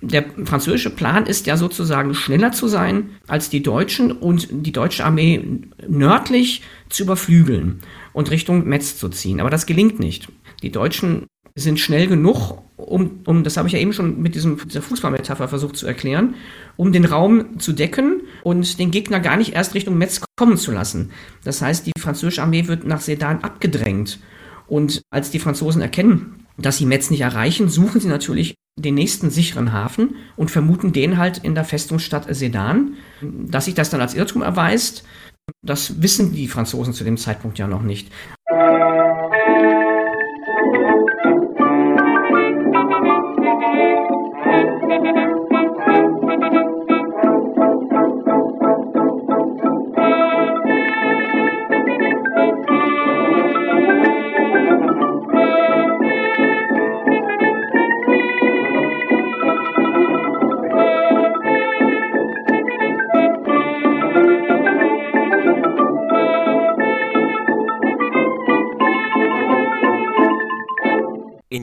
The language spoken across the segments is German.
der französische Plan ist ja sozusagen schneller zu sein als die Deutschen und die deutsche Armee nördlich zu überflügeln und Richtung Metz zu ziehen. Aber das gelingt nicht. Die Deutschen sind schnell genug, um, um das habe ich ja eben schon mit diesem, dieser Fußballmetapher versucht zu erklären, um den Raum zu decken und den Gegner gar nicht erst Richtung Metz kommen zu lassen. Das heißt, die französische Armee wird nach Sedan abgedrängt. Und als die Franzosen erkennen, dass sie Metz nicht erreichen, suchen sie natürlich den nächsten sicheren Hafen und vermuten den halt in der Festungsstadt Sedan. Dass sich das dann als Irrtum erweist, das wissen die Franzosen zu dem Zeitpunkt ja noch nicht.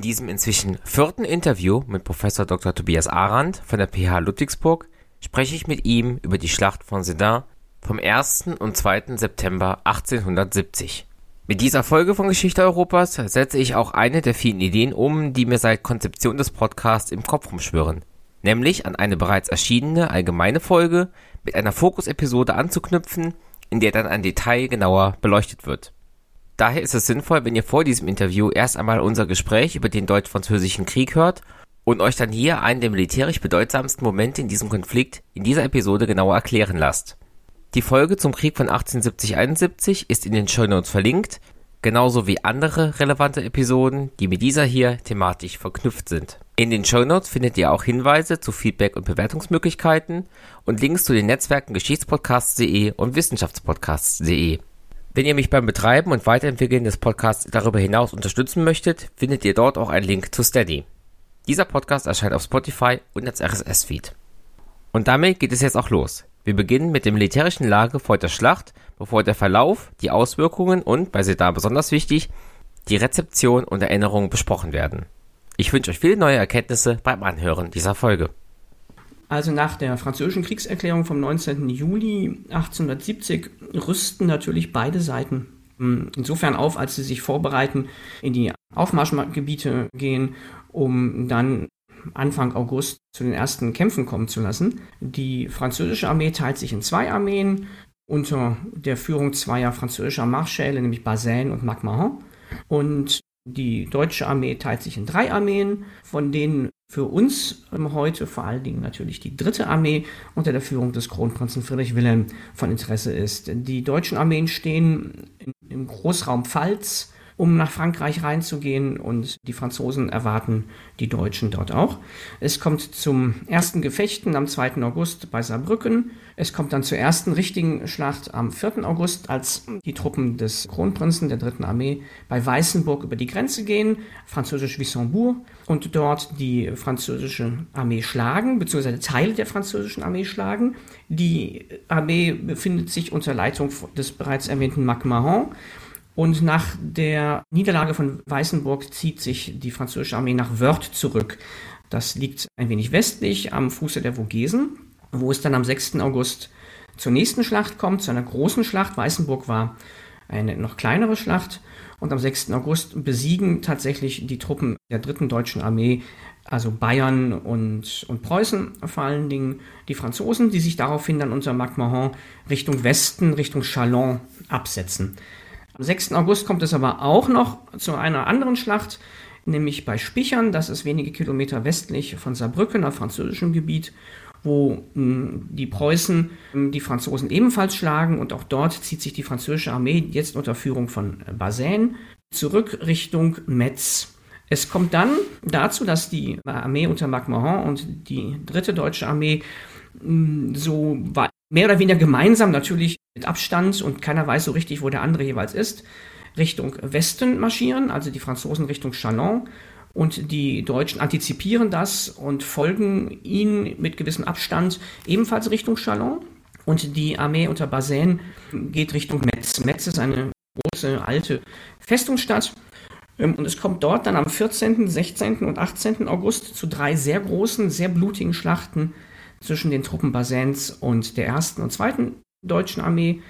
Diesem inzwischen vierten Interview mit Professor Dr. Tobias Arendt von der PH Ludwigsburg spreche ich mit ihm über die Schlacht von Sedan vom 1. und 2. September 1870. Mit dieser Folge von Geschichte Europas setze ich auch eine der vielen Ideen um, die mir seit Konzeption des Podcasts im Kopf rumschwirren, nämlich an eine bereits erschienene allgemeine Folge mit einer Fokusepisode anzuknüpfen, in der dann ein Detail genauer beleuchtet wird. Daher ist es sinnvoll, wenn ihr vor diesem Interview erst einmal unser Gespräch über den deutsch-französischen Krieg hört und euch dann hier einen der militärisch bedeutsamsten Momente in diesem Konflikt in dieser Episode genauer erklären lasst. Die Folge zum Krieg von 1870-71 ist in den Show Notes verlinkt, genauso wie andere relevante Episoden, die mit dieser hier thematisch verknüpft sind. In den Show Notes findet ihr auch Hinweise zu Feedback und Bewertungsmöglichkeiten und Links zu den Netzwerken Geschichtspodcasts.de und Wissenschaftspodcasts.de. Wenn ihr mich beim Betreiben und Weiterentwickeln des Podcasts darüber hinaus unterstützen möchtet, findet ihr dort auch einen Link zu Steady. Dieser Podcast erscheint auf Spotify und als RSS-Feed. Und damit geht es jetzt auch los. Wir beginnen mit der militärischen Lage vor der Schlacht, bevor der Verlauf, die Auswirkungen und, bei Sedan besonders wichtig, die Rezeption und Erinnerungen besprochen werden. Ich wünsche euch viele neue Erkenntnisse beim Anhören dieser Folge. Also nach der französischen Kriegserklärung vom 19. Juli 1870 rüsten natürlich beide Seiten hm, insofern auf, als sie sich vorbereiten, in die Aufmarschgebiete gehen, um dann Anfang August zu den ersten Kämpfen kommen zu lassen. Die französische Armee teilt sich in zwei Armeen unter der Führung zweier französischer Marschälle, nämlich Bazaine und MacMahon. Und die deutsche Armee teilt sich in drei Armeen, von denen für uns ähm, heute vor allen Dingen natürlich die dritte Armee unter der Führung des Kronprinzen Friedrich Wilhelm von Interesse ist. Die deutschen Armeen stehen im Großraum Pfalz, um nach Frankreich reinzugehen und die Franzosen erwarten die Deutschen dort auch. Es kommt zum ersten Gefechten am 2. August bei Saarbrücken. Es kommt dann zur ersten richtigen Schlacht am 4. August, als die Truppen des Kronprinzen der dritten Armee bei Weißenburg über die Grenze gehen, französisch Wissembourg, und dort die französische Armee schlagen, beziehungsweise Teile der französischen Armee schlagen. Die Armee befindet sich unter Leitung des bereits erwähnten Mac Mahon und nach der Niederlage von Weißenburg zieht sich die französische Armee nach Wörth zurück. Das liegt ein wenig westlich am Fuße der Vogesen, wo es dann am 6. August zur nächsten Schlacht kommt, zu einer großen Schlacht. Weißenburg war eine noch kleinere Schlacht. Und am 6. August besiegen tatsächlich die Truppen der dritten deutschen Armee, also Bayern und, und Preußen vor allen Dingen, die Franzosen, die sich daraufhin dann unter MacMahon Richtung Westen, Richtung Chalon absetzen. Am 6. August kommt es aber auch noch zu einer anderen Schlacht, nämlich bei Spichern, das ist wenige Kilometer westlich von Saarbrücken auf französischem Gebiet, wo hm, die Preußen hm, die Franzosen ebenfalls schlagen und auch dort zieht sich die französische Armee jetzt unter Führung von äh, Bazaine zurück Richtung Metz. Es kommt dann dazu, dass die Armee unter MacMahon und die dritte deutsche Armee hm, so mehr oder weniger gemeinsam natürlich mit Abstand und keiner weiß so richtig, wo der andere jeweils ist, Richtung Westen marschieren, also die Franzosen Richtung Chalon und die Deutschen antizipieren das und folgen ihnen mit gewissem Abstand ebenfalls Richtung Chalon. Und die Armee unter Bazaine geht Richtung Metz. Metz ist eine große alte Festungsstadt Ähm, und es kommt dort dann am 14., 16. und 18. August zu drei sehr großen, sehr blutigen Schlachten zwischen den Truppen Basens und der ersten und zweiten deutschen Armee.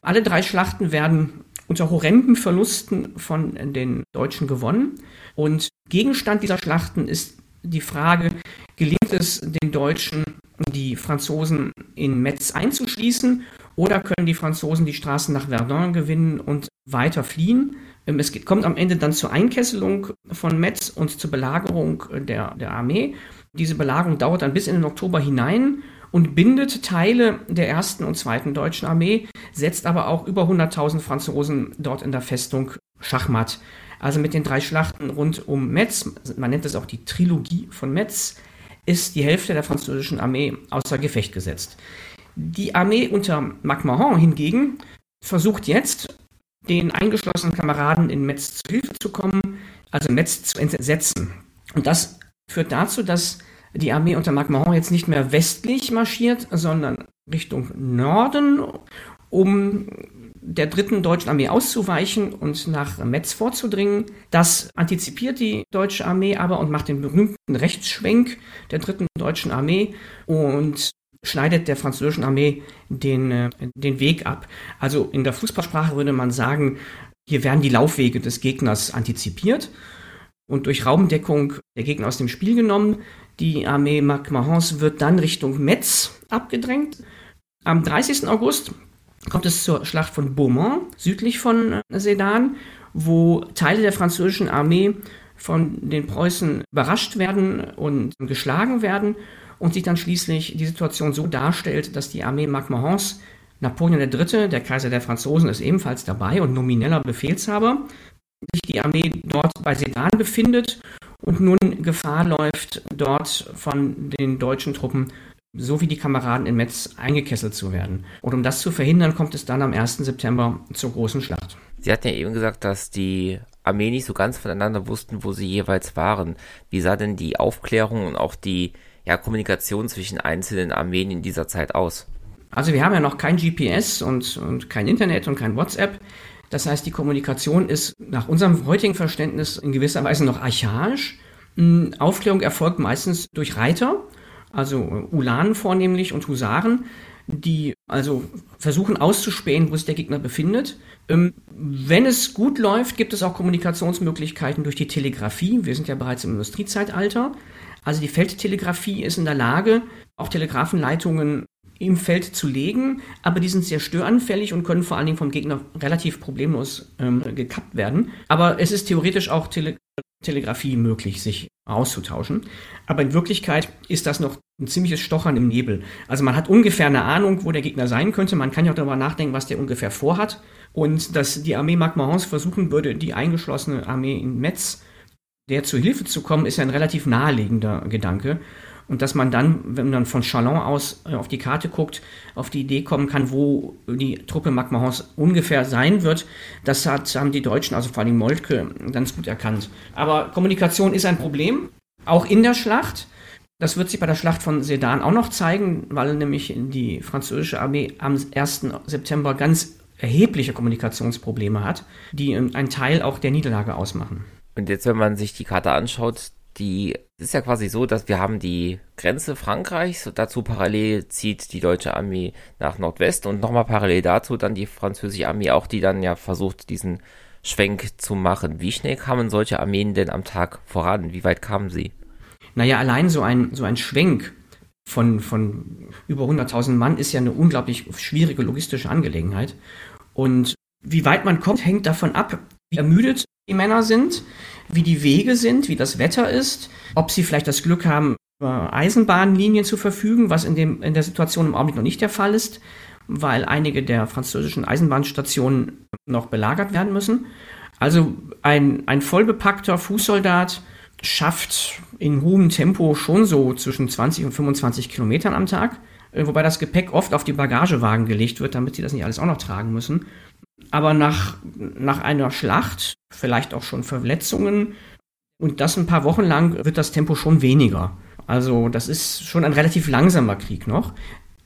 Alle drei Schlachten werden unter horrenden Verlusten von den Deutschen gewonnen. Und Gegenstand dieser Schlachten ist die Frage, gelingt es den Deutschen, die Franzosen in Metz einzuschließen oder können die Franzosen die Straßen nach Verdun gewinnen und weiter fliehen? Ähm, es kommt am Ende dann zur Einkesselung von Metz und zur Belagerung der, der Armee. Diese Belagerung dauert dann bis in den Oktober hinein und bindet Teile der ersten und zweiten deutschen Armee, setzt aber auch über 100.000 Franzosen dort in der Festung Schachmatt. Also mit den drei Schlachten rund um Metz, man nennt es auch die Trilogie von Metz, ist die Hälfte der französischen Armee außer Gefecht gesetzt. Die Armee unter MacMahon hingegen versucht jetzt, den eingeschlossenen Kameraden in Metz zu Hilfe zu kommen, also Metz zu entsetzen. Und das führt dazu, dass die Armee unter MacMahon jetzt nicht mehr westlich marschiert, sondern Richtung Norden, um der dritten deutschen Armee auszuweichen und nach Metz vorzudringen. Das antizipiert die deutsche Armee aber und macht den berühmten Rechtsschwenk der dritten deutschen Armee und schneidet der französischen Armee den, äh, den Weg ab. Also in der Fußballsprache würde man sagen, hier werden die Laufwege des Gegners antizipiert und durch Raumdeckung der Gegner aus dem Spiel genommen. Die Armee MacMahons wird dann Richtung Metz abgedrängt. Am 30. August kommt es zur Schlacht von Beaumont, südlich von äh, Sedan, wo Teile der französischen Armee von den Preußen überrascht werden und geschlagen werden und sich dann schließlich die Situation so darstellt, dass die Armee MacMahons, Napoleon III., der Kaiser der Franzosen, ist ebenfalls dabei und nomineller Befehlshaber, sich die Armee dort bei Sedan befindet und nun Gefahr läuft, dort von den deutschen Truppen so wie die Kameraden in Metz eingekesselt zu werden. Und um das zu verhindern, kommt es dann am 1. September zur großen Schlacht. Sie hatten ja eben gesagt, dass die Armee nicht so ganz voneinander wussten, wo sie jeweils waren. Wie sah denn die Aufklärung und auch die ja, Kommunikation zwischen einzelnen Armeen in dieser Zeit aus? Also wir haben ja noch kein GPS und, und kein Internet und kein WhatsApp. Das heißt, die Kommunikation ist nach unserem heutigen Verständnis in gewisser Weise noch archaisch. Hm, Aufklärung erfolgt meistens durch Reiter, also Ulanen vornehmlich und Husaren, die also versuchen auszuspähen, wo sich der Gegner befindet. Ähm, wenn es gut läuft, gibt es auch Kommunikationsmöglichkeiten durch die Telegrafie. Wir sind ja bereits im Industriezeitalter. Also die Feldtelegrafie ist in der Lage, auch Telegrafenleitungen im Feld zu legen, aber die sind sehr störanfällig und können vor allen Dingen vom Gegner relativ problemlos ähm, gekappt werden. Aber es ist theoretisch auch Tele Telegrafie möglich, sich auszutauschen. Aber in Wirklichkeit ist das noch ein ziemliches Stochern im Nebel. Also man hat ungefähr eine Ahnung, wo der Gegner sein könnte. Man kann ja auch darüber nachdenken, was der ungefähr vorhat. Und dass die Armee Magmahons versuchen würde, die eingeschlossene Armee in Metz der zu Hilfe zu kommen, ist ja ein relativ naheliegender Gedanke. Und dass man dann, wenn man von Chalon aus äh, auf die Karte guckt, auf die Idee kommen kann, wo die Truppe Magmahons ungefähr sein wird, das hat, haben die Deutschen, also vor allem Moltke, ganz gut erkannt. Aber Kommunikation ist ein Problem, auch in der Schlacht. Das wird sich bei der Schlacht von Sedan auch noch zeigen, weil nämlich die französische Armee am 1. September ganz erhebliche Kommunikationsprobleme hat, die einen Teil auch der Niederlage ausmachen. Und jetzt, wenn man sich die Karte anschaut, die ist ja quasi so, dass wir haben die Grenze Frankreichs, dazu parallel zieht die deutsche Armee nach Nordwest und nochmal parallel dazu dann die französische Armee auch, die dann ja versucht, diesen Schwenk zu machen. Wie schnell kamen solche Armeen denn am Tag voran? Wie weit kamen sie? Naja, allein so ein, so ein Schwenk von, von über 100.000 Mann ist ja eine unglaublich schwierige logistische Angelegenheit. Und wie weit man kommt, hängt davon ab, wie ermüdet die Männer sind, wie die Wege sind, wie das Wetter ist, ob sie vielleicht das Glück haben, über Eisenbahnlinien zu verfügen, was in, dem, in der Situation im Augenblick noch nicht der Fall ist, weil einige der französischen Eisenbahnstationen noch belagert werden müssen. Also ein, ein vollbepackter Fußsoldat schafft in hohem Tempo schon so zwischen 20 und 25 Kilometern am Tag, wobei das Gepäck oft auf die Bagagewagen gelegt wird, damit sie das nicht alles auch noch tragen müssen. Aber nach, nach einer Schlacht, vielleicht auch schon Verletzungen, und das ein paar Wochen lang wird das Tempo schon weniger. Also das ist schon ein relativ langsamer Krieg noch.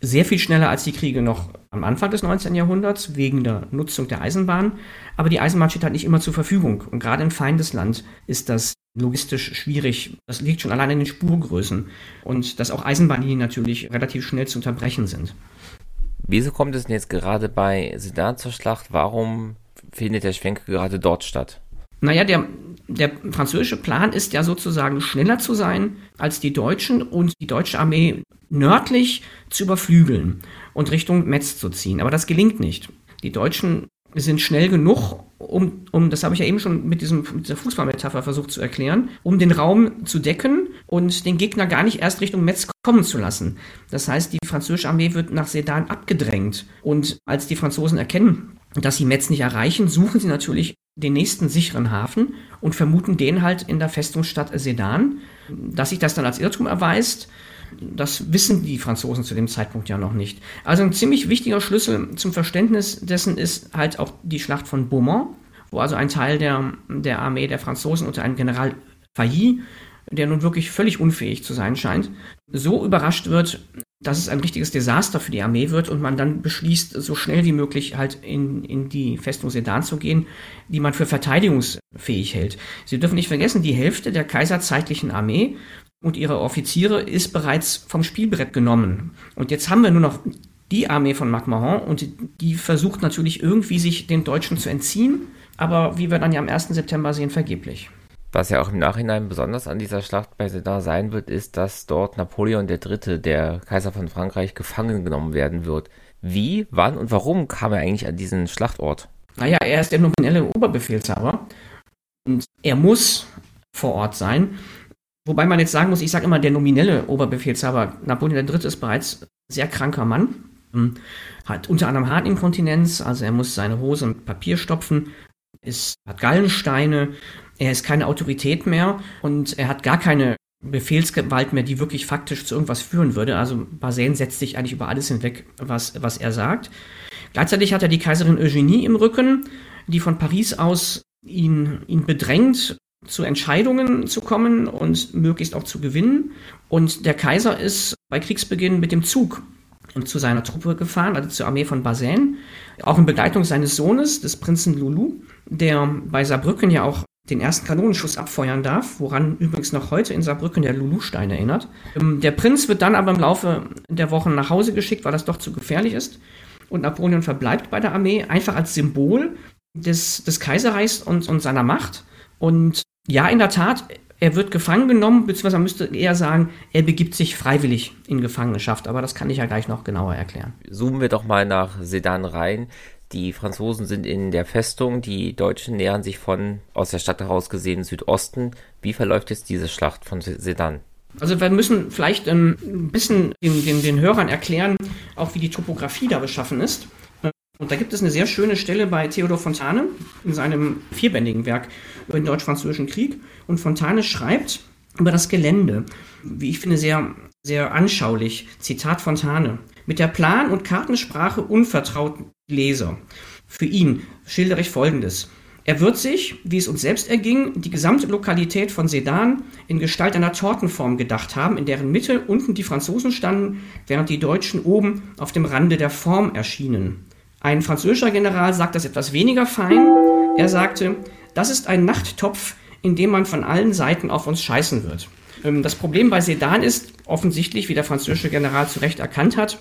sehr viel schneller als die Kriege noch am Anfang des 19. Jahrhunderts wegen der Nutzung der Eisenbahn. Aber die Eisenbahn steht halt nicht immer zur Verfügung. Und gerade in Feindesland ist das logistisch schwierig. Das liegt schon allein in den Spurgrößen. Und dass auch Eisenbahnlinien natürlich relativ schnell zu unterbrechen sind. Wieso kommt es denn jetzt gerade bei Sedan zur Schlacht? Warum findet der Schwenk gerade dort statt? Naja, der, der französische Plan ist ja sozusagen schneller zu sein als die Deutschen und die deutsche Armee nördlich zu überflügeln und Richtung Metz zu ziehen. Aber das gelingt nicht. Die Deutschen sind schnell genug, um, um das habe ich ja eben schon mit, diesem, mit dieser Fußballmetapher versucht zu erklären, um den Raum zu decken und den Gegner gar nicht erst Richtung Metz kommen zu lassen. Das heißt, die französische Armee wird nach Sedan abgedrängt. Und als die Franzosen erkennen, dass sie Metz nicht erreichen, suchen sie natürlich den nächsten sicheren Hafen und vermuten den halt in der Festungsstadt Sedan. Dass sich das dann als Irrtum erweist, das wissen die Franzosen zu dem Zeitpunkt ja noch nicht. Also ein ziemlich wichtiger Schlüssel zum Verständnis dessen ist halt auch die Schlacht von Beaumont, wo also ein Teil der, der Armee der Franzosen unter einem General Failly, der nun wirklich völlig unfähig zu sein scheint, so überrascht wird, dass es ein richtiges Desaster für die Armee wird und man dann beschließt, so schnell wie möglich halt in, in die Festung Sedan zu gehen, die man für verteidigungsfähig hält. Sie dürfen nicht vergessen, die Hälfte der kaiserzeitlichen Armee und ihre Offiziere ist bereits vom Spielbrett genommen. Und jetzt haben wir nur noch die Armee von MacMahon und die versucht natürlich irgendwie sich den Deutschen zu entziehen, aber wie wir dann ja am 1. September sehen, vergeblich. Was ja auch im Nachhinein besonders an dieser Schlacht bei Sedan sein wird, ist, dass dort Napoleon III., der Kaiser von Frankreich, gefangen genommen werden wird. Wie, wann und warum kam er eigentlich an diesen Schlachtort? Naja, er ist der nominelle Oberbefehlshaber und er muss vor Ort sein. Wobei man jetzt sagen muss, ich sage immer, der nominelle Oberbefehlshaber Napoleon III. ist bereits sehr kranker Mann, hm, hat unter anderem Hartinkontinenz, also er muss seine Hose mit Papier stopfen, ist, hat Gallensteine, er ist keine Autorität mehr und er hat gar keine Befehlsgewalt mehr, die wirklich faktisch zu irgendwas führen würde. Also Basen setzt sich eigentlich über alles hinweg, was, was er sagt. Gleichzeitig hat er die Kaiserin Eugenie im Rücken, die von Paris aus ihn, ihn bedrängt, zu Entscheidungen zu kommen und möglichst auch zu gewinnen. Und der Kaiser ist bei Kriegsbeginn mit dem Zug zu seiner Truppe gefahren, also zur Armee von Basen, auch in Begleitung seines Sohnes, des Prinzen Lulu, der bei Saarbrücken ja auch den ersten Kanonenschuss abfeuern darf, woran übrigens noch heute in Saarbrücken der Lulu-Stein erinnert. Ähm, der Prinz wird dann aber im Laufe der Wochen nach Hause geschickt, weil das doch zu gefährlich ist. Und Napoleon verbleibt bei der Armee einfach als Symbol des, des Kaiserreichs und, und seiner Macht. Und ja, in der Tat, er wird gefangen genommen, beziehungsweise man müsste eher sagen, er begibt sich freiwillig in Gefangenschaft. Aber das kann ich ja gleich noch genauer erklären. Zoomen wir doch mal nach Sedan rein. Die Franzosen sind in der Festung, die Deutschen nähern sich von, aus der Stadt heraus gesehen, Südosten. Wie verläuft jetzt diese Schlacht von Sedan? Also wir müssen vielleicht ähm, ein bisschen den, den, den Hörern erklären, auch wie die Topografie da beschaffen ist. Und da gibt es eine sehr schöne Stelle bei Theodor Fontane in seinem vierbändigen Werk über den Deutsch-Französischen Krieg. Und Fontane schreibt über das Gelände, wie ich finde, sehr, sehr anschaulich. Zitat Fontane. Mit der Plan- und Kartensprache unvertrauten Leser. Für ihn schildere ich Folgendes. Er wird sich, wie es uns selbst erging, die gesamte Lokalität von Sedan in Gestalt einer Tortenform gedacht haben, in deren Mitte unten die Franzosen standen, während die Deutschen oben auf dem Rande der Form erschienen. Ein französischer General sagt das etwas weniger fein. Er sagte, das ist ein Nachttopf, in dem man von allen Seiten auf uns scheißen wird. Ähm, das Problem bei Sedan ist offensichtlich, wie der französische General zu Recht erkannt hat,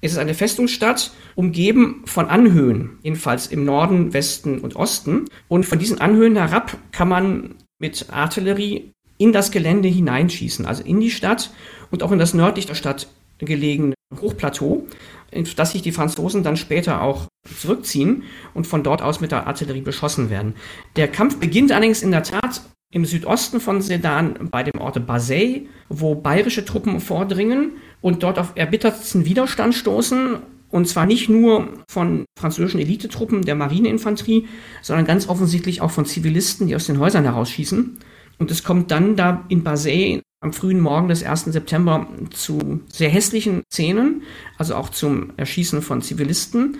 es ist eine Festungsstadt, umgeben von Anhöhen, jedenfalls im Norden, Westen und Osten. Und von diesen Anhöhen herab kann man mit Artillerie in das Gelände hineinschießen, also in die Stadt und auch in das nördlich der Stadt gelegene Hochplateau, in das sich die Franzosen dann später auch zurückziehen und von dort aus mit der Artillerie beschossen werden. Der Kampf beginnt allerdings in der Tat im Südosten von Sedan bei dem Ort Basay, wo bayerische Truppen vordringen und dort auf erbittertsten Widerstand stoßen. Und zwar nicht nur von französischen Elitetruppen der Marineinfanterie, sondern ganz offensichtlich auch von Zivilisten, die aus den Häusern herausschießen. Und es kommt dann da in Basay am frühen Morgen des 1. September zu sehr hässlichen Szenen, also auch zum Erschießen von Zivilisten.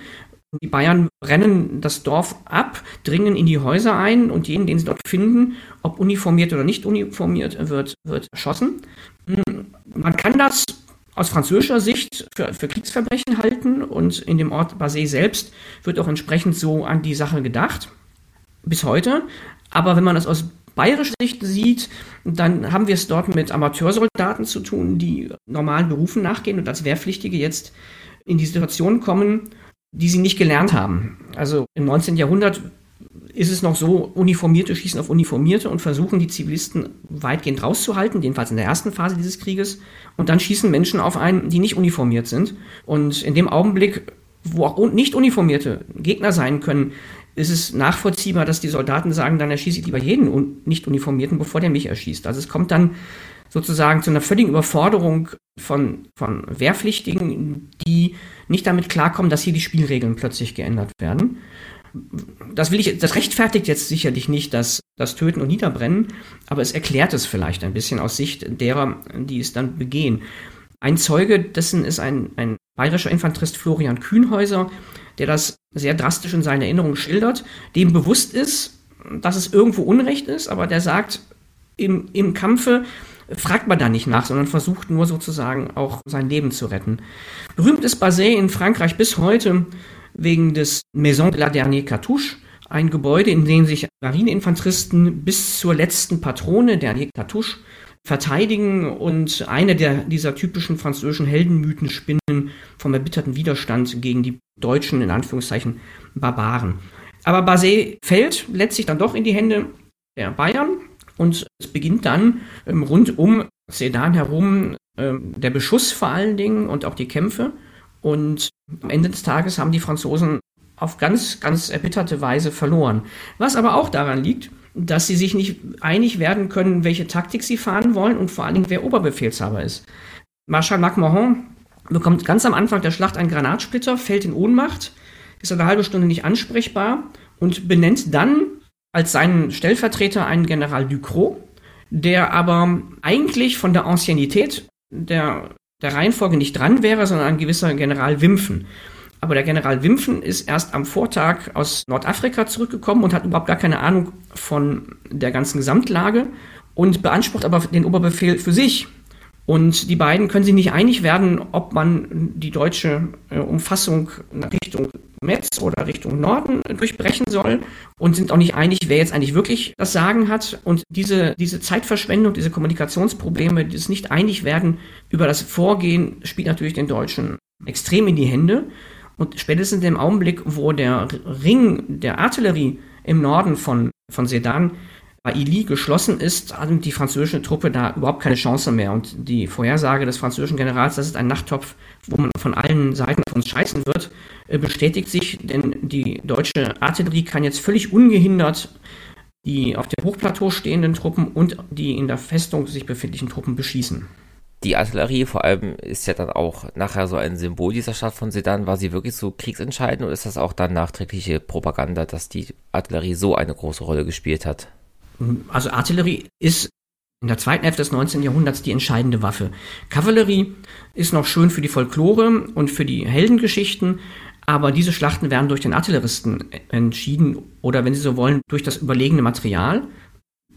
Die Bayern rennen das Dorf ab, dringen in die Häuser ein und jeden, den sie dort finden, ob uniformiert oder nicht uniformiert, wird, wird erschossen. Man kann das aus französischer Sicht für, für Kriegsverbrechen halten und in dem Ort Basé selbst wird auch entsprechend so an die Sache gedacht. Bis heute. Aber wenn man das aus bayerischer Sicht sieht, dann haben wir es dort mit Amateursoldaten zu tun, die normalen Berufen nachgehen und als Wehrpflichtige jetzt in die Situation kommen, die sie nicht gelernt haben. Also im 19. Jahrhundert ist es noch so, Uniformierte schießen auf Uniformierte und versuchen die Zivilisten weitgehend rauszuhalten, jedenfalls in der ersten Phase dieses Krieges. Und dann schießen Menschen auf einen, die nicht uniformiert sind. Und in dem Augenblick, wo auch nicht uniformierte Gegner sein können, ist es nachvollziehbar, dass die Soldaten sagen, dann erschieße ich lieber jeden Nicht-Uniformierten, bevor der mich erschießt. Also es kommt dann sozusagen zu einer völligen Überforderung von, von Wehrpflichtigen, die nicht damit klarkommen, dass hier die Spielregeln plötzlich geändert werden das will ich, das rechtfertigt jetzt sicherlich nicht das, das Töten und Niederbrennen, aber es erklärt es vielleicht ein bisschen aus Sicht derer, die es dann begehen. Ein Zeuge dessen ist ein, ein bayerischer Infanterist Florian Kühnhäuser, der das sehr drastisch in seiner Erinnerung schildert, dem bewusst ist, dass es irgendwo Unrecht ist, aber der sagt, im, im Kampfe fragt man da nicht nach, sondern versucht nur sozusagen auch sein Leben zu retten. Berühmt ist Basset in Frankreich bis heute wegen des Maison de la Dernière Cartouche, ein Gebäude, in dem sich Marineinfanteristen bis zur letzten Patrone, der Cartouche, verteidigen und eine der dieser typischen französischen Heldenmythen spinnen vom erbitterten Widerstand gegen die deutschen, in Anführungszeichen, Barbaren. Aber Basé fällt letztlich dann doch in die Hände der Bayern und es beginnt dann ähm, rund um Sedan herum ähm, der Beschuss vor allen Dingen und auch die Kämpfe. Und am Ende des Tages haben die Franzosen auf ganz, ganz erbitterte Weise verloren. Was aber auch daran liegt, dass sie sich nicht einig werden können, welche Taktik sie fahren wollen und vor allen Dingen, wer Oberbefehlshaber ist. Marschall MacMahon bekommt ganz am Anfang der Schlacht einen Granatsplitter, fällt in Ohnmacht, ist eine halbe Stunde nicht ansprechbar und benennt dann als seinen Stellvertreter einen General Ducrot, der aber eigentlich von der Anciennität der der Reihenfolge nicht dran wäre, sondern ein gewisser General Wimpfen. Aber der General Wimpfen ist erst am Vortag aus Nordafrika zurückgekommen und hat überhaupt gar keine Ahnung von der ganzen Gesamtlage und beansprucht aber den Oberbefehl für sich. Und die beiden können sich nicht einig werden, ob man die deutsche äh, Umfassung Richtung Metz oder Richtung Norden durchbrechen soll und sind auch nicht einig, wer jetzt eigentlich wirklich das Sagen hat. Und diese, diese Zeitverschwendung, diese Kommunikationsprobleme, dieses nicht einig werden über das Vorgehen, spielt natürlich den Deutschen extrem in die Hände. Und spätestens im Augenblick, wo der Ring der Artillerie im Norden von, von Sedan bei Ili geschlossen ist, hat die französische Truppe da überhaupt keine Chance mehr. Und die Vorhersage des französischen Generals, das ist ein Nachttopf, wo man von allen Seiten von uns scheißen wird, äh, bestätigt sich, denn die deutsche Artillerie kann jetzt völlig ungehindert die auf dem Hochplateau stehenden Truppen und die in der Festung sich befindlichen Truppen beschießen. Die Artillerie vor allem ist ja dann auch nachher so ein Symbol dieser Stadt von Sedan. War sie wirklich so kriegsentscheidend oder ist das auch dann nachträgliche Propaganda, dass die Artillerie so eine große Rolle gespielt hat? Also Artillerie ist in der zweiten Hälfte des 19. Jahrhunderts die entscheidende Waffe. Kavallerie ist noch schön für die Folklore und für die Heldengeschichten, aber diese Schlachten werden durch den Artilleristen entschieden oder wenn Sie so wollen, durch das überlegene Material.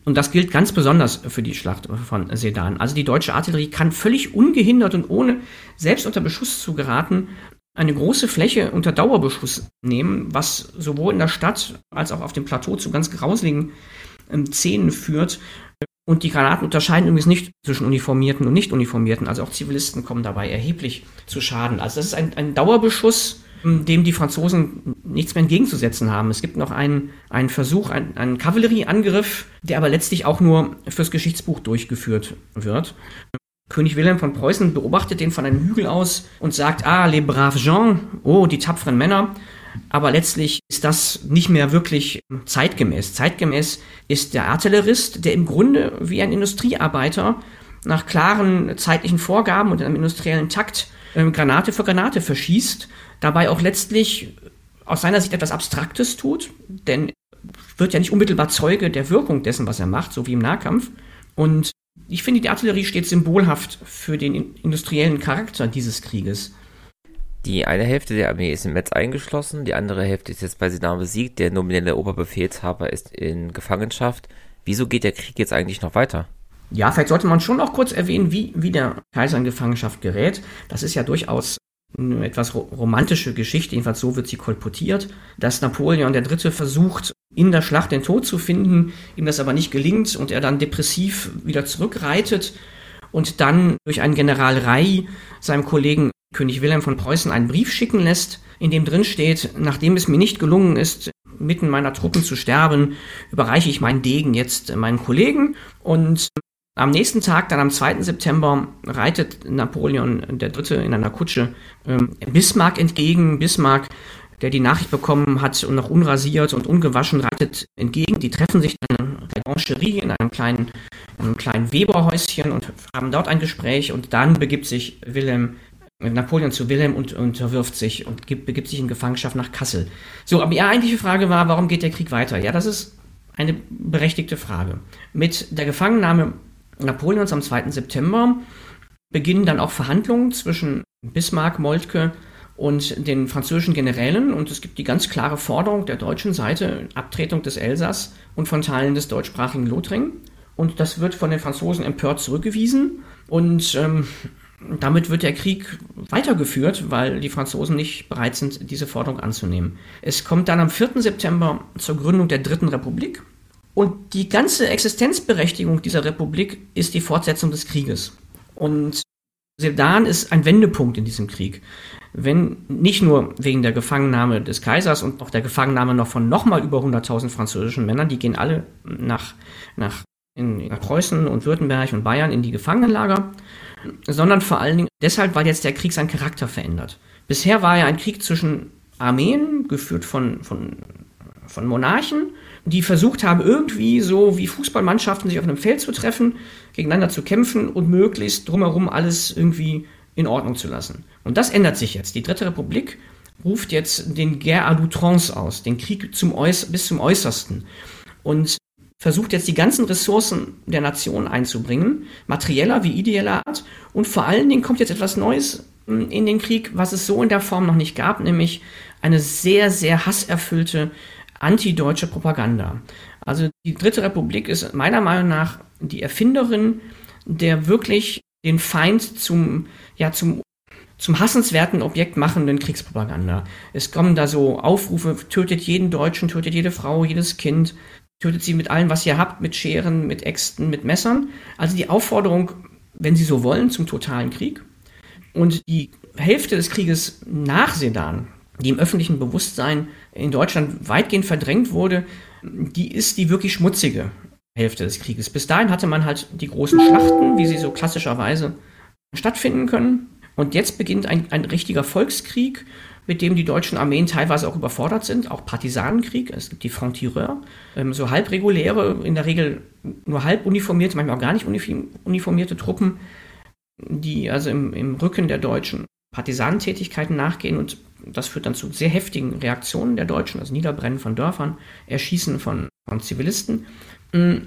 Und das gilt ganz besonders für die Schlacht von Sedan. Also die deutsche Artillerie kann völlig ungehindert und ohne selbst unter Beschuss zu geraten eine große Fläche unter Dauerbeschuss nehmen, was sowohl in der Stadt als auch auf dem Plateau zu ganz grauseligen ähm, Szenen führt. Und die Granaten unterscheiden übrigens nicht zwischen Uniformierten und Nicht-Uniformierten. Also auch Zivilisten kommen dabei erheblich zu Schaden. Also das ist ein, ein Dauerbeschuss, ähm, dem die Franzosen nichts mehr entgegenzusetzen haben. Es gibt noch einen, einen Versuch, einen, einen Kavallerieangriff, der aber letztlich auch nur fürs Geschichtsbuch durchgeführt wird. König Wilhelm von Preußen beobachtet den von einem Hügel aus und sagt, ah, les braves gens, oh, die tapferen Männer. Aber letztlich ist das nicht mehr wirklich zeitgemäß. Zeitgemäß ist der Artillerist, der im Grunde wie ein Industriearbeiter nach klaren zeitlichen Vorgaben und einem industriellen Takt äh, Granate für Granate verschießt, dabei auch letztlich aus seiner Sicht etwas Abstraktes tut, denn wird ja nicht unmittelbar Zeuge der Wirkung dessen, was er macht, so wie im Nahkampf. Und ich finde, die Artillerie steht symbolhaft für den industriellen Charakter dieses Krieges. Die eine Hälfte der Armee ist in Metz eingeschlossen, die andere Hälfte ist jetzt bei Sedan besiegt, der nominelle Oberbefehlshaber ist in Gefangenschaft. Wieso geht der Krieg jetzt eigentlich noch weiter? Ja, vielleicht sollte man schon noch kurz erwähnen, wie, wie der Kaiser in Gefangenschaft gerät. Das ist ja durchaus eine etwas romantische Geschichte, jedenfalls so wird sie kolportiert, dass Napoleon III. versucht, in der Schlacht den Tod zu finden, ihm das aber nicht gelingt und er dann depressiv wieder zurückreitet und dann durch einen General Rey seinem Kollegen König Wilhelm von Preußen einen Brief schicken lässt, in dem drin steht, nachdem es mir nicht gelungen ist, mitten meiner Truppen zu sterben, überreiche ich meinen Degen jetzt meinen Kollegen und am nächsten Tag, dann am 2. September, reitet Napoleon III. in einer Kutsche ähm, Bismarck entgegen. Bismarck, der die Nachricht bekommen hat und noch unrasiert und ungewaschen, reitet entgegen. Die treffen sich dann in der Orangerie in einem kleinen, in einem kleinen Weberhäuschen und haben dort ein Gespräch und dann begibt sich Wilhelm Napoleon zu Wilhelm und unterwirft sich und gibt, begibt sich in Gefangenschaft nach Kassel. So, aber die eigentliche Frage war, warum geht der Krieg weiter? Ja, das ist eine berechtigte Frage. Mit der Gefangennahme Napoleons am 2. September beginnen dann auch Verhandlungen zwischen Bismarck, Moltke und den französischen Generälen und es gibt die ganz klare Forderung der deutschen Seite, Abtretung des Elsass und von Teilen des deutschsprachigen Lothringen. Und das wird von den Franzosen empört zurückgewiesen und ähm, damit wird der Krieg weitergeführt, weil die Franzosen nicht bereit sind, diese Forderung anzunehmen. Es kommt dann am 4. September zur Gründung der Dritten Republik und die ganze Existenzberechtigung dieser Republik ist die Fortsetzung des Krieges. Und Sedan ist ein Wendepunkt in diesem Krieg. Wenn nicht nur wegen der Gefangennahme des Kaisers und auch der Gefangennahme noch von nochmal über 100.000 französischen Männern, die gehen alle nach, nach, in, nach Preußen und Württemberg und Bayern in die Gefangenenlager, sondern vor allen Dingen deshalb, weil jetzt der Krieg seinen Charakter verändert. Bisher war er ein Krieg zwischen Armeen, geführt von, von, von Monarchen, die versucht haben, irgendwie so wie Fußballmannschaften sich auf einem Feld zu treffen, gegeneinander zu kämpfen und möglichst drumherum alles irgendwie in Ordnung zu lassen. Und das ändert sich jetzt. Die Dritte Republik ruft jetzt den Guerre à l'outrance aus, den Krieg zum bis zum Äußersten. Und versucht jetzt die ganzen Ressourcen der Nation einzubringen, materieller wie ideeller Art. Und vor allen Dingen kommt jetzt etwas Neues hm, in den Krieg, was es so in der Form noch nicht gab, nämlich eine sehr, sehr hasserfüllte antideutsche Propaganda. Also die Dritte Republik ist meiner Meinung nach die Erfinderin der wirklich den Feind zum, ja, zum, zum hassenswerten Objekt machenden Kriegspropaganda. Es kommen da so Aufrufe, tötet jeden Deutschen, tötet jede Frau, jedes Kind, tötet sie mit allem, was ihr habt, mit Scheren, mit Äxten, mit Messern. Also die Aufforderung, wenn Sie so wollen, zum totalen Krieg. Und die Hälfte des Krieges nach Sedan, die im öffentlichen Bewusstsein in Deutschland weitgehend verdrängt wurde, die ist die wirklich schmutzige Hälfte des Krieges. Bis dahin hatte man halt die großen Schlachten, wie sie so klassischerweise stattfinden können. Und jetzt beginnt ein, ein richtiger Volkskrieg, mit dem die deutschen Armeen teilweise auch überfordert sind, auch Partisanenkrieg. Es gibt die Frontireur, ähm, so halbreguläre, in der Regel nur halb uniformierte, manchmal auch gar nicht uniformierte Truppen, die also im, im Rücken der Deutschen Partisanentätigkeiten nachgehen und das führt dann zu sehr heftigen Reaktionen der Deutschen, also Niederbrennen von Dörfern, Erschießen von, von Zivilisten. Mm,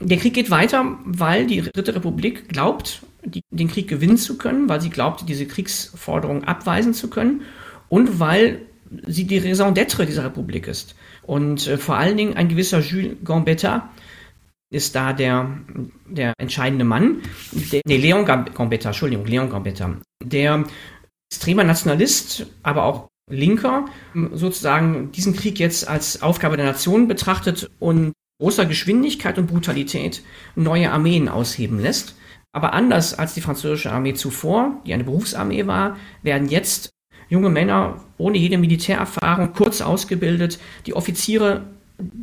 der Krieg geht weiter, weil die Dritte Republik glaubt, die, den Krieg gewinnen zu können, weil sie glaubt, diese Kriegsforderung abweisen zu können und weil sie die Raison d'être dieser Republik ist. Und äh, vor allen Dingen ein gewisser Jules Gambetta ist da der, der entscheidende Mann. Der, nee, Leon Gambetta, Entschuldigung, Leon Gambetta, der extremer Nationalist, aber auch Linker sozusagen diesen Krieg jetzt als Aufgabe der Nation betrachtet und großer Geschwindigkeit und Brutalität neue Armeen ausheben lässt. Aber anders als die französische Armee zuvor, die eine Berufsarmee war, werden jetzt junge Männer ohne jede Militärerfahrung kurz ausgebildet, die Offiziere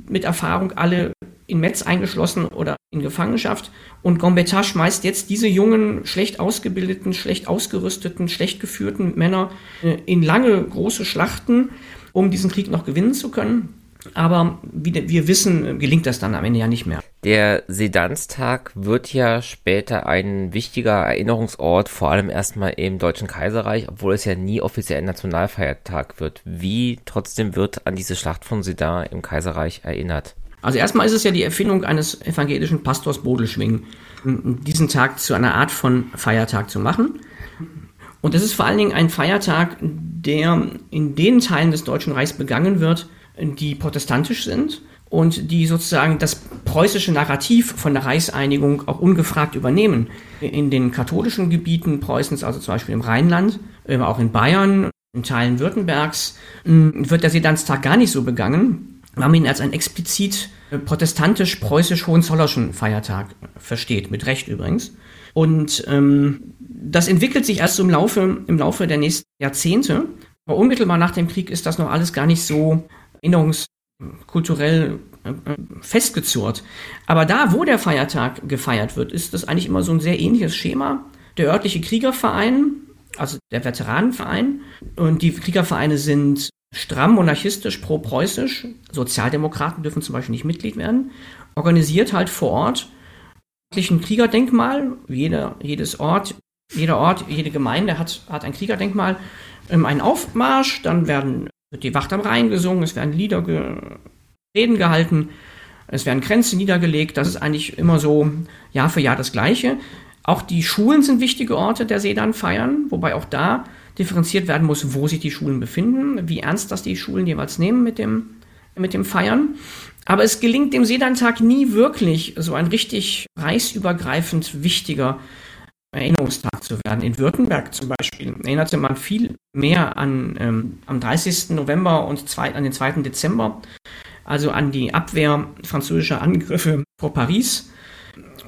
mit Erfahrung alle in Metz eingeschlossen oder in Gefangenschaft. Und Gambetta schmeißt jetzt diese jungen, schlecht ausgebildeten, schlecht ausgerüsteten, schlecht geführten Männer äh, in lange, große Schlachten, um diesen Krieg noch gewinnen zu können. Aber wie wir wissen, gelingt das dann am Ende ja nicht mehr. Der Sedanstag wird ja später ein wichtiger Erinnerungsort, vor allem erstmal im Deutschen Kaiserreich, obwohl es ja nie offiziell ein Nationalfeiertag wird. Wie trotzdem wird an diese Schlacht von Sedan im Kaiserreich erinnert? Also erstmal ist es ja die Erfindung eines evangelischen Pastors Bodelschwing, diesen Tag zu einer Art von Feiertag zu machen. Und es ist vor allen Dingen ein Feiertag, der in den Teilen des Deutschen Reichs begangen wird, die protestantisch sind und die sozusagen das preußische Narrativ von der Reichseinigung auch ungefragt übernehmen. In den katholischen Gebieten Preußens, also zum Beispiel im Rheinland, aber auch in Bayern, in Teilen Württembergs, wird der Sedanstag gar nicht so begangen, weil man ihn als ein explizit äh, protestantisch-preußisch-hohenzollerschen Feiertag versteht, mit Recht übrigens. Und ähm, das entwickelt sich erst im Laufe, im Laufe der nächsten Jahrzehnte. Aber unmittelbar nach dem Krieg ist das noch alles gar nicht so erinnerungskulturell äh, festgezurrt. Aber da, wo der Feiertag gefeiert wird, ist das eigentlich immer so ein sehr ähnliches Schema. Der örtliche Kriegerverein, also der Veteranenverein, und die Kriegervereine sind stramm monarchistisch pro-preußisch. Sozialdemokraten dürfen zum Beispiel nicht Mitglied werden. Organisiert halt vor Ort ein Kriegerdenkmal. Jeder, jedes Ort, jeder Ort, jede Gemeinde hat, hat ein Kriegerdenkmal. Ähm, einen Aufmarsch, dann werden wird die Wacht am Rhein gesungen, es werden Lieder, ge Reden gehalten, es werden Grenzen niedergelegt. Das ist eigentlich immer so Jahr für Jahr das Gleiche. Auch die Schulen sind wichtige Orte der Sedan feiern, wobei auch da differenziert werden muss, wo sich die Schulen befinden, wie ernst das die Schulen jeweils nehmen mit dem, mit dem Feiern. Aber es gelingt dem Sedantag nie wirklich so ein richtig reichsübergreifend wichtiger Erinnerungstag zu werden. In Württemberg zum Beispiel erinnerte man viel mehr an ähm, am 30. November und zwei, an den 2. Dezember, also an die Abwehr französischer Angriffe vor Paris.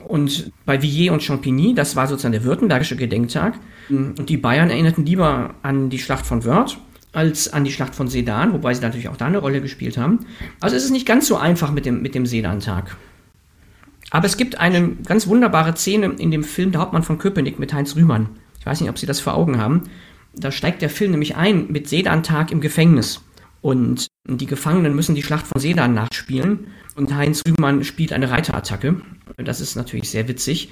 Und bei Villiers und Champigny, das war sozusagen der württembergische Gedenktag. Und die Bayern erinnerten lieber an die Schlacht von Wörth als an die Schlacht von Sedan, wobei sie natürlich auch da eine Rolle gespielt haben. Also es ist nicht ganz so einfach mit dem, mit dem Sedan-Tag. Aber es gibt eine ganz wunderbare Szene in dem Film Der Hauptmann von Köpenick mit Heinz Rühmann. Ich weiß nicht, ob Sie das vor Augen haben. Da steigt der Film nämlich ein mit Sedan-Tag im Gefängnis. Und die Gefangenen müssen die Schlacht von Sedan nachspielen. Und Heinz Rühmann spielt eine Reiterattacke. Das ist natürlich sehr witzig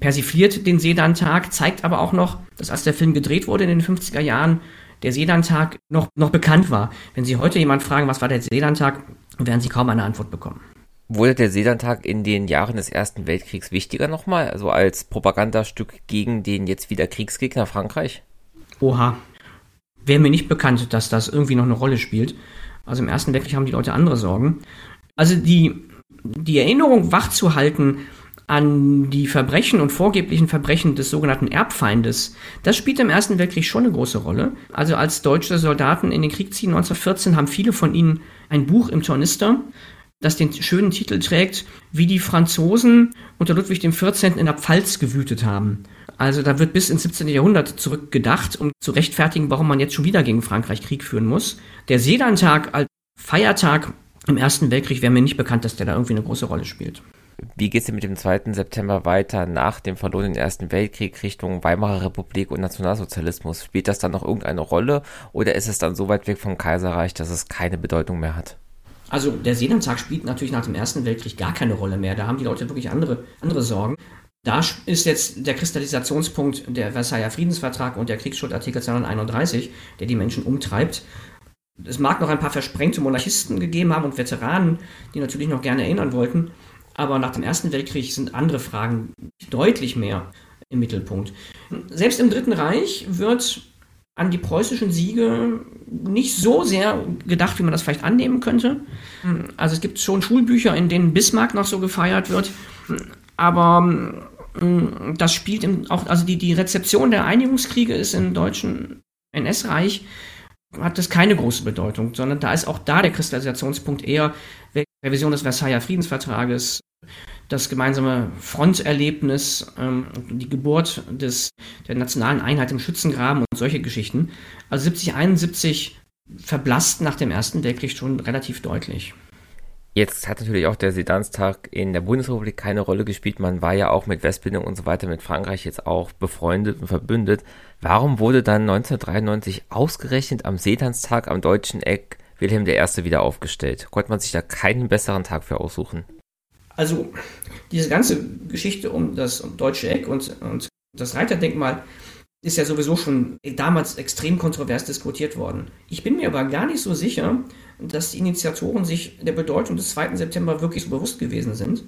persifliert den Sedan-Tag, zeigt aber auch noch, dass als der Film gedreht wurde in den 50er Jahren, der Sedan-Tag noch, noch bekannt war. Wenn Sie heute jemand fragen, was war der Sedan-Tag, werden Sie kaum eine Antwort bekommen. Wurde der Sedan-Tag in den Jahren des Ersten Weltkriegs wichtiger nochmal, also als Propagandastück gegen den jetzt wieder Kriegsgegner Frankreich? Oha. Wäre mir nicht bekannt, dass das irgendwie noch eine Rolle spielt. Also im Ersten Weltkrieg haben die Leute andere Sorgen. Also die, die Erinnerung wachzuhalten, an die Verbrechen und vorgeblichen Verbrechen des sogenannten Erbfeindes, das spielt im Ersten Weltkrieg schon eine große Rolle. Also als deutsche Soldaten in den Krieg ziehen 1914 haben viele von ihnen ein Buch im Tornister, das den schönen Titel trägt, wie die Franzosen unter Ludwig XIV. in der Pfalz gewütet haben. Also da wird bis ins 17. Jahrhundert zurückgedacht, um zu rechtfertigen, warum man jetzt schon wieder gegen Frankreich Krieg führen muss. Der Sedantag als Feiertag im Ersten Weltkrieg wäre mir nicht bekannt, dass der da irgendwie eine große Rolle spielt. Wie geht es mit dem 2. September weiter nach dem verlorenen Ersten Weltkrieg Richtung Weimarer Republik und Nationalsozialismus? Spielt das dann noch irgendeine Rolle oder ist es dann so weit weg vom Kaiserreich, dass es keine Bedeutung mehr hat? Also der Seelentag spielt natürlich nach dem Ersten Weltkrieg gar keine Rolle mehr. Da haben die Leute wirklich andere, andere Sorgen. Da ist jetzt der Kristallisationspunkt der Versailler Friedensvertrag und der Kriegsschuldartikel 231, der die Menschen umtreibt. Es mag noch ein paar versprengte Monarchisten gegeben haben und Veteranen, die natürlich noch gerne erinnern wollten. Aber nach dem Ersten Weltkrieg sind andere Fragen deutlich mehr im Mittelpunkt. Selbst im Dritten Reich wird an die preußischen Siege nicht so sehr gedacht, wie man das vielleicht annehmen könnte. Also es gibt schon Schulbücher, in denen Bismarck noch so gefeiert wird, aber mm, das spielt auch, also die, die Rezeption der Einigungskriege ist im deutschen NS-Reich hat das keine große Bedeutung, sondern da ist auch da der Kristallisationspunkt eher Revision des Versailler Friedensvertrages, das gemeinsame Fronterlebnis, ähm, die Geburt des, der nationalen Einheit im Schützengraben und solche Geschichten. Also 70, 71 verblasst nach dem Ersten Weltkrieg schon relativ deutlich. Jetzt hat natürlich auch der Sedanstag in der Bundesrepublik keine Rolle gespielt. Man war ja auch mit Westbindung und so weiter mit Frankreich jetzt auch befreundet und verbündet. Warum wurde dann 1993 ausgerechnet am Sedanstag am deutschen Eck Wilhelm I. wieder aufgestellt? Konnte man sich da keinen besseren Tag für aussuchen? Also diese ganze Geschichte um das deutsche Eck und, und das Reiterdenkmal ist ja sowieso schon damals extrem kontrovers diskutiert worden. Ich bin mir aber gar nicht so sicher, dass die Initiatoren sich der Bedeutung des 2. September wirklich so bewusst gewesen sind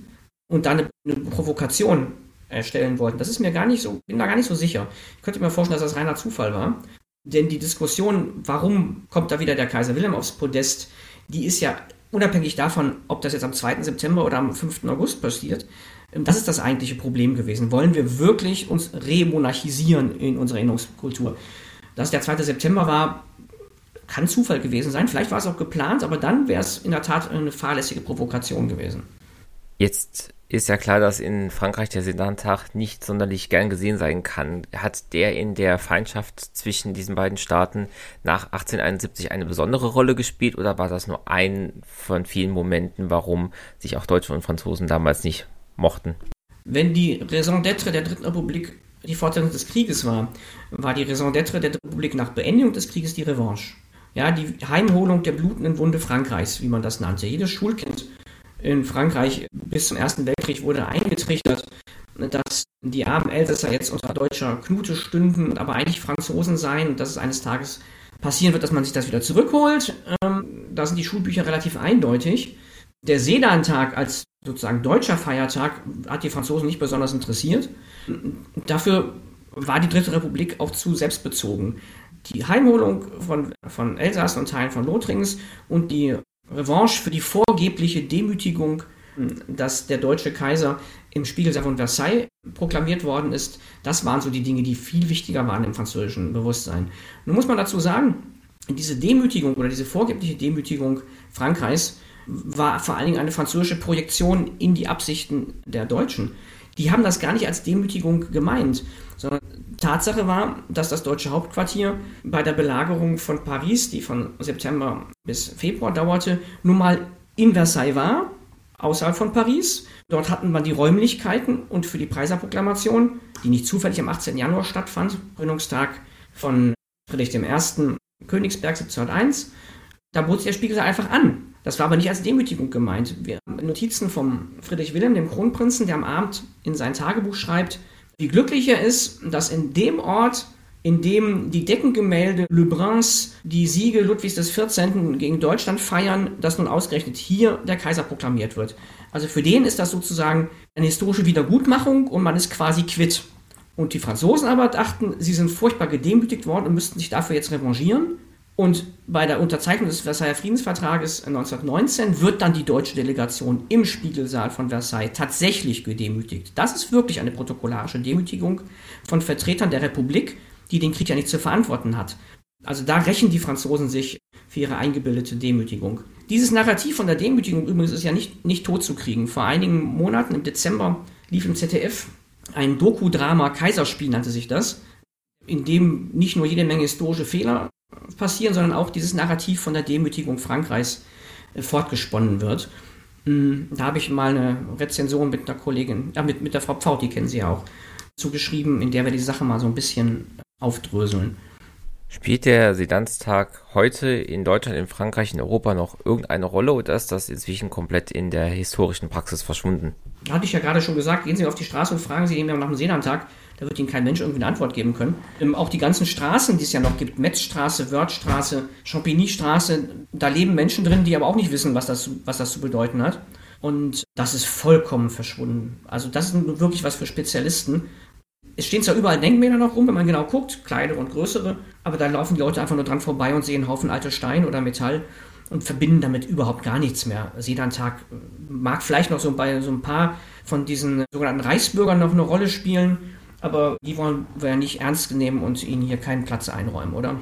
und da eine, eine Provokation erstellen wollten. Das ist mir gar nicht so, bin da gar nicht so sicher. Ich könnte mir vorstellen, dass das reiner Zufall war. Denn die Diskussion, warum kommt da wieder der Kaiser Wilhelm aufs Podest, die ist ja unabhängig davon, ob das jetzt am 2. September oder am 5. August passiert, ähm, das ist das eigentliche Problem gewesen. Wollen wir wirklich uns remonarchisieren in unserer Erinnerungskultur? Dass der 2. September war, kann Zufall gewesen sein. Vielleicht war es auch geplant, aber dann wäre es in der Tat eine fahrlässige Provokation gewesen. Jetzt ist ja klar, dass in Frankreich der Sedantag nicht sonderlich gern gesehen sein kann. Hat der in der Feindschaft zwischen diesen beiden Staaten nach 1871 eine besondere Rolle gespielt oder war das nur ein von vielen Momenten, warum sich auch Deutsche und Franzosen damals nicht mochten? Wenn die Raison d'être der Dritten Republik die Fortsetzung des Krieges war, war die Raison d'être der Republik nach Beendigung des Krieges die Revanche. Ja, die Heimholung der blutenden Wunde Frankreichs, wie man das nannte. Jedes Schulkind in Frankreich bis zum Ersten Weltkrieg wurde eingetrichtert, dass die armen Elsässer jetzt unter deutscher Knute stünden, aber eigentlich Franzosen seien und dass es eines Tages passieren wird, dass man sich das wieder zurückholt. Ähm, da sind die Schulbücher relativ eindeutig. Der Sedan-Tag als sozusagen deutscher Feiertag hat die Franzosen nicht besonders interessiert. Dafür war die Dritte Republik auch zu selbstbezogen. Die Heimholung von, von Elsass und Teilen von Lothringens und die Revanche für die vorgebliche Demütigung, hm, dass der deutsche Kaiser im Spiegelsaal von Versailles proklamiert worden ist, das waren so die Dinge, die viel wichtiger waren im französischen Bewusstsein. Nun muss man dazu sagen, diese Demütigung oder diese vorgebliche Demütigung Frankreichs war vor allen Dingen eine französische Projektion in die Absichten der Deutschen. Die haben das gar nicht als Demütigung gemeint, sondern Tatsache war, dass das deutsche Hauptquartier bei der Belagerung von Paris, die von September bis Februar dauerte, nun mal in Versailles war, außerhalb von Paris. Dort hatten wir die Räumlichkeiten und für die Preiserproklamation, die nicht zufällig am 18. Januar stattfand, Gründungstag von Friedrich I. Königsberg 1701, da bot sich der Spiegel einfach an. Das war aber nicht als Demütigung gemeint. Wir haben Notizen vom Friedrich Wilhelm, dem Kronprinzen, der am Abend in sein Tagebuch schreibt, wie glücklich er ist, dass in dem Ort, in dem die Deckengemälde Lebruns die Siege Ludwigs XIV. gegen Deutschland feiern, dass nun ausgerechnet hier der Kaiser proklamiert wird. Also für den ist das sozusagen eine historische Wiedergutmachung und man ist quasi quitt. Und die Franzosen aber dachten, sie sind furchtbar gedemütigt worden und müssten sich dafür jetzt revanchieren. Und bei der Unterzeichnung des Versailler Friedensvertrages 1919 wird dann die deutsche Delegation im Spiegelsaal von Versailles tatsächlich gedemütigt. Das ist wirklich eine protokollarische Demütigung von Vertretern der Republik, die den Krieg ja nicht zu verantworten hat. Also da rächen die Franzosen sich für ihre eingebildete Demütigung. Dieses Narrativ von der Demütigung übrigens ist ja nicht, nicht tot zu kriegen. Vor einigen Monaten im Dezember lief im ZDF ein Doku-Drama Kaiserspiel, nannte sich das, in dem nicht nur jede Menge historische Fehler passieren, sondern auch dieses Narrativ von der Demütigung Frankreichs äh, fortgesponnen wird. Mm, da habe ich mal eine Rezension mit einer Kollegin, äh, mit, mit der Frau Pfaut, die kennen Sie ja auch, zugeschrieben, in der wir die Sache mal so ein bisschen aufdröseln. Spielt der Sedanstag heute in Deutschland, in Frankreich, in Europa noch irgendeine Rolle oder ist das inzwischen komplett in der historischen Praxis verschwunden? Hatte ich ja gerade schon gesagt, gehen Sie auf die Straße und fragen Sie eben nach dem Sedantag. Da wird Ihnen kein Mensch irgendwie eine Antwort geben können. Ähm, auch die ganzen Straßen, die es ja noch gibt, Metzstraße, Wörthstraße, Champigny-Straße, da leben Menschen drin, die aber auch nicht wissen, was das, was das zu bedeuten hat. Und das ist vollkommen verschwunden. Also das ist wirklich was für Spezialisten. Es stehen zwar überall Denkmäler noch rum, wenn man genau guckt, kleinere und größere, aber da laufen die Leute einfach nur dran vorbei und sehen einen Haufen alte Stein oder Metall und verbinden damit überhaupt gar nichts mehr. Sedan-Tag mag vielleicht noch so bei so ein paar von diesen sogenannten Reichsbürgern noch eine Rolle spielen, aber die wollen wir ja nicht ernst nehmen und ihnen hier keinen Platz einräumen, oder?